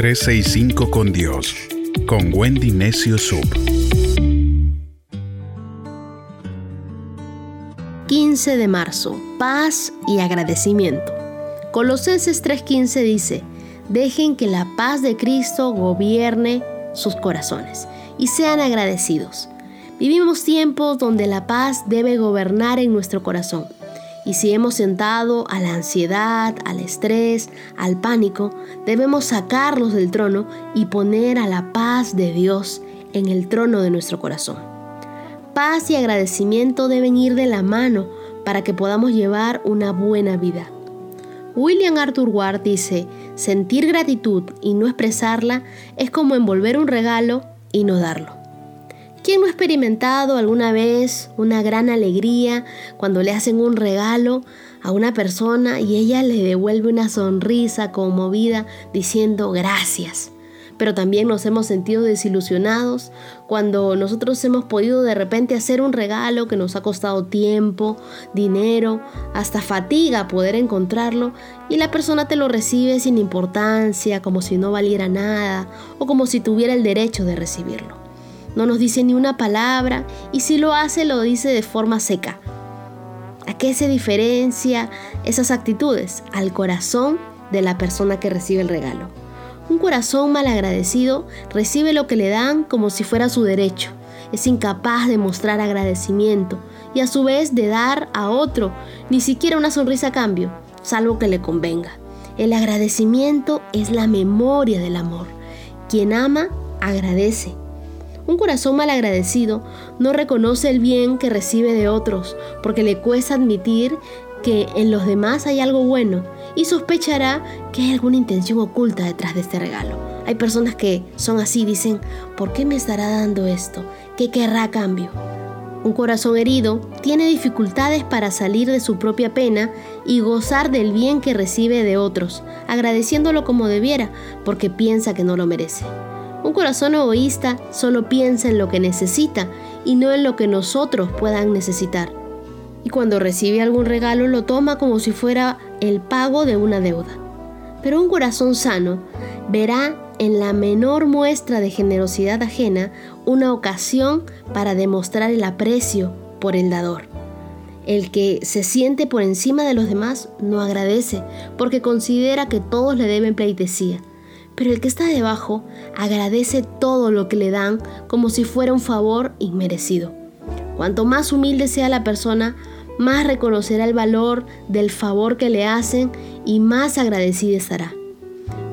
365 con Dios, con Wendy Necio Sub. 15 de marzo, paz y agradecimiento. Colosenses 3:15 dice, dejen que la paz de Cristo gobierne sus corazones y sean agradecidos. Vivimos tiempos donde la paz debe gobernar en nuestro corazón. Y si hemos sentado a la ansiedad, al estrés, al pánico, debemos sacarlos del trono y poner a la paz de Dios en el trono de nuestro corazón. Paz y agradecimiento deben ir de la mano para que podamos llevar una buena vida. William Arthur Ward dice, sentir gratitud y no expresarla es como envolver un regalo y no darlo. ¿Quién no ha experimentado alguna vez una gran alegría cuando le hacen un regalo a una persona y ella le devuelve una sonrisa conmovida diciendo gracias? pero también nos hemos sentido desilusionados cuando nosotros hemos podido de repente hacer un regalo que nos ha costado tiempo, dinero, hasta fatiga poder encontrarlo y la persona te lo recibe sin importancia, como si no valiera nada o como si tuviera el derecho de recibirlo. No nos dice ni una palabra y si lo hace lo dice de forma seca. ¿A qué se diferencia esas actitudes? Al corazón de la persona que recibe el regalo. Un corazón malagradecido recibe lo que le dan como si fuera su derecho. Es incapaz de mostrar agradecimiento y a su vez de dar a otro ni siquiera una sonrisa a cambio, salvo que le convenga. El agradecimiento es la memoria del amor. Quien ama, agradece. Un corazón malagradecido no reconoce el bien que recibe de otros porque le cuesta admitir que en los demás hay algo bueno y sospechará que hay alguna intención oculta detrás de este regalo. Hay personas que son así, dicen, ¿por qué me estará dando esto? ¿Qué querrá a cambio? Un corazón herido tiene dificultades para salir de su propia pena y gozar del bien que recibe de otros, agradeciéndolo como debiera, porque piensa que no lo merece. Un corazón egoísta solo piensa en lo que necesita y no en lo que nosotros puedan necesitar y cuando recibe algún regalo lo toma como si fuera el pago de una deuda. Pero un corazón sano verá en la menor muestra de generosidad ajena una ocasión para demostrar el aprecio por el dador. El que se siente por encima de los demás no agradece porque considera que todos le deben pleitesía. Pero el que está debajo agradece todo lo que le dan como si fuera un favor inmerecido. Cuanto más humilde sea la persona, más reconocerá el valor del favor que le hacen y más agradecida estará.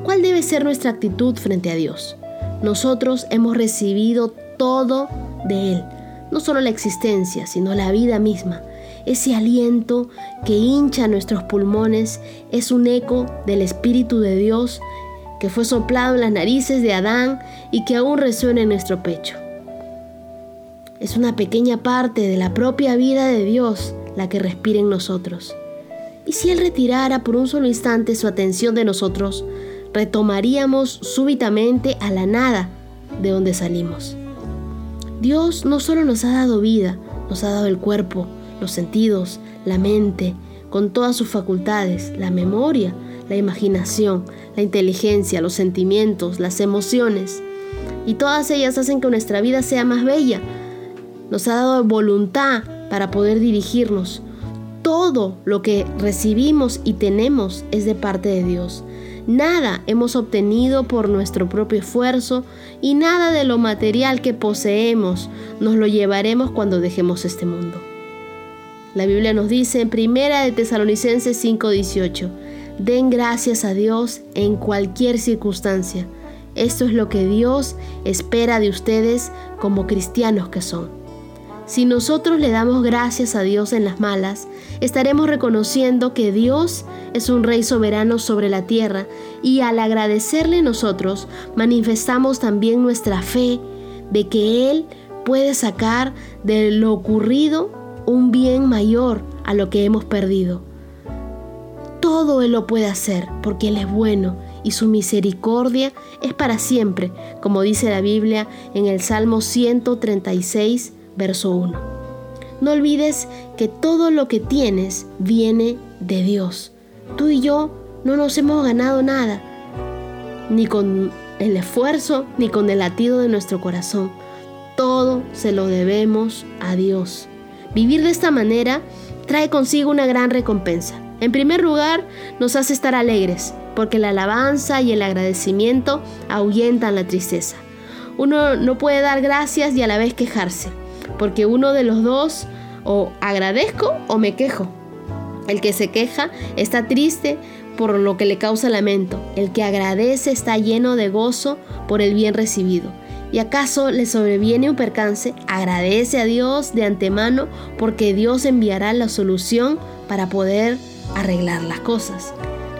¿Cuál debe ser nuestra actitud frente a Dios? Nosotros hemos recibido todo de Él, no solo la existencia, sino la vida misma. Ese aliento que hincha nuestros pulmones es un eco del Espíritu de Dios que fue soplado en las narices de Adán y que aún resuena en nuestro pecho. Es una pequeña parte de la propia vida de Dios la que respira en nosotros. Y si Él retirara por un solo instante su atención de nosotros, retomaríamos súbitamente a la nada de donde salimos. Dios no solo nos ha dado vida, nos ha dado el cuerpo, los sentidos, la mente, con todas sus facultades, la memoria, la imaginación, la inteligencia, los sentimientos, las emociones. Y todas ellas hacen que nuestra vida sea más bella, nos ha dado voluntad para poder dirigirnos. Todo lo que recibimos y tenemos es de parte de Dios. Nada hemos obtenido por nuestro propio esfuerzo y nada de lo material que poseemos nos lo llevaremos cuando dejemos este mundo. La Biblia nos dice en Primera de Tesalonicenses 5:18, den gracias a Dios en cualquier circunstancia. Esto es lo que Dios espera de ustedes como cristianos que son. Si nosotros le damos gracias a Dios en las malas, estaremos reconociendo que Dios es un rey soberano sobre la tierra y al agradecerle nosotros manifestamos también nuestra fe de que Él puede sacar de lo ocurrido un bien mayor a lo que hemos perdido. Todo Él lo puede hacer porque Él es bueno y su misericordia es para siempre, como dice la Biblia en el Salmo 136, verso 1. No olvides que todo lo que tienes viene de Dios. Tú y yo no nos hemos ganado nada. ni con el esfuerzo, ni con el latido de nuestro corazón. Todo se lo debemos a Dios. Vivir de esta manera trae consigo una gran recompensa. En primer lugar, nos hace estar alegres, porque la alabanza y el agradecimiento ahuyentan la tristeza. Uno no puede dar gracias y a la vez quejarse, porque uno de los dos o agradezco o me quejo. El que se queja está triste por lo que le causa lamento. El que agradece está lleno de gozo por el bien recibido y acaso le sobreviene un percance, agradece a Dios de antemano porque Dios enviará la solución para poder arreglar las cosas.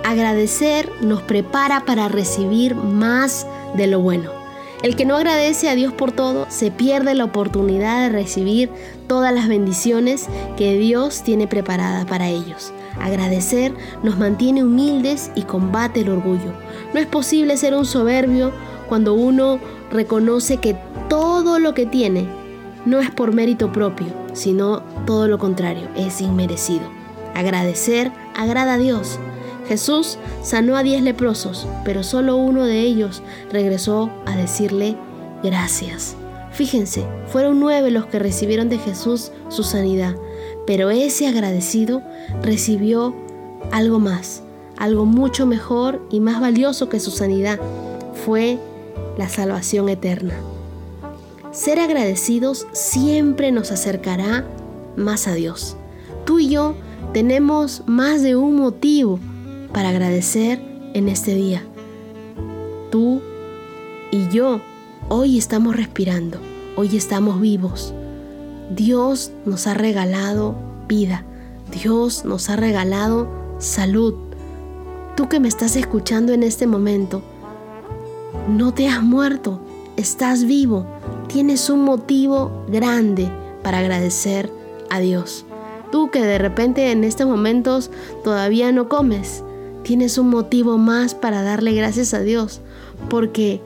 Agradecer nos prepara para recibir más de lo bueno. El que no agradece a Dios por todo se pierde la oportunidad de recibir todas las bendiciones que Dios tiene preparadas para ellos. Agradecer nos mantiene humildes y combate el orgullo. No es posible ser un soberbio cuando uno reconoce que todo lo que tiene no es por mérito propio, sino todo lo contrario, es inmerecido. Agradecer agrada a Dios. Jesús sanó a diez leprosos, pero solo uno de ellos regresó a decirle gracias. Fíjense, fueron nueve los que recibieron de Jesús su sanidad, pero ese agradecido recibió algo más, algo mucho mejor y más valioso que su sanidad. Fue la salvación eterna. Ser agradecidos siempre nos acercará más a Dios. Tú y yo tenemos más de un motivo para agradecer en este día. Tú y yo hoy estamos respirando, hoy estamos vivos. Dios nos ha regalado vida, Dios nos ha regalado salud. Tú que me estás escuchando en este momento, no te has muerto, estás vivo, tienes un motivo grande para agradecer a Dios. Tú que de repente en estos momentos todavía no comes, tienes un motivo más para darle gracias a Dios, porque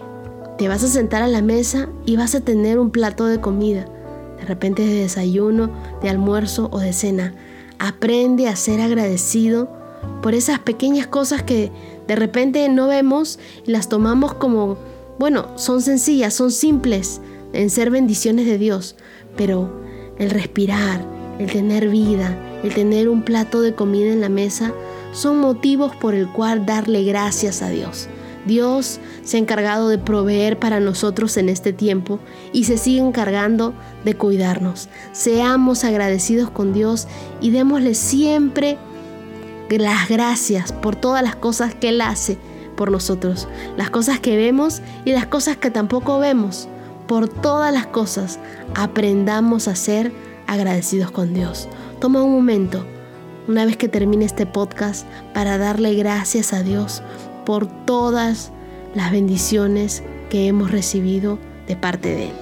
te vas a sentar a la mesa y vas a tener un plato de comida, de repente de desayuno, de almuerzo o de cena. Aprende a ser agradecido por esas pequeñas cosas que de repente no vemos y las tomamos como, bueno, son sencillas, son simples en ser bendiciones de Dios, pero el respirar, el tener vida, el tener un plato de comida en la mesa, son motivos por el cual darle gracias a Dios. Dios se ha encargado de proveer para nosotros en este tiempo y se sigue encargando de cuidarnos. Seamos agradecidos con Dios y démosle siempre las gracias por todas las cosas que Él hace por nosotros, las cosas que vemos y las cosas que tampoco vemos. Por todas las cosas aprendamos a ser agradecidos con Dios. Toma un momento, una vez que termine este podcast, para darle gracias a Dios por todas las bendiciones que hemos recibido de parte de Él.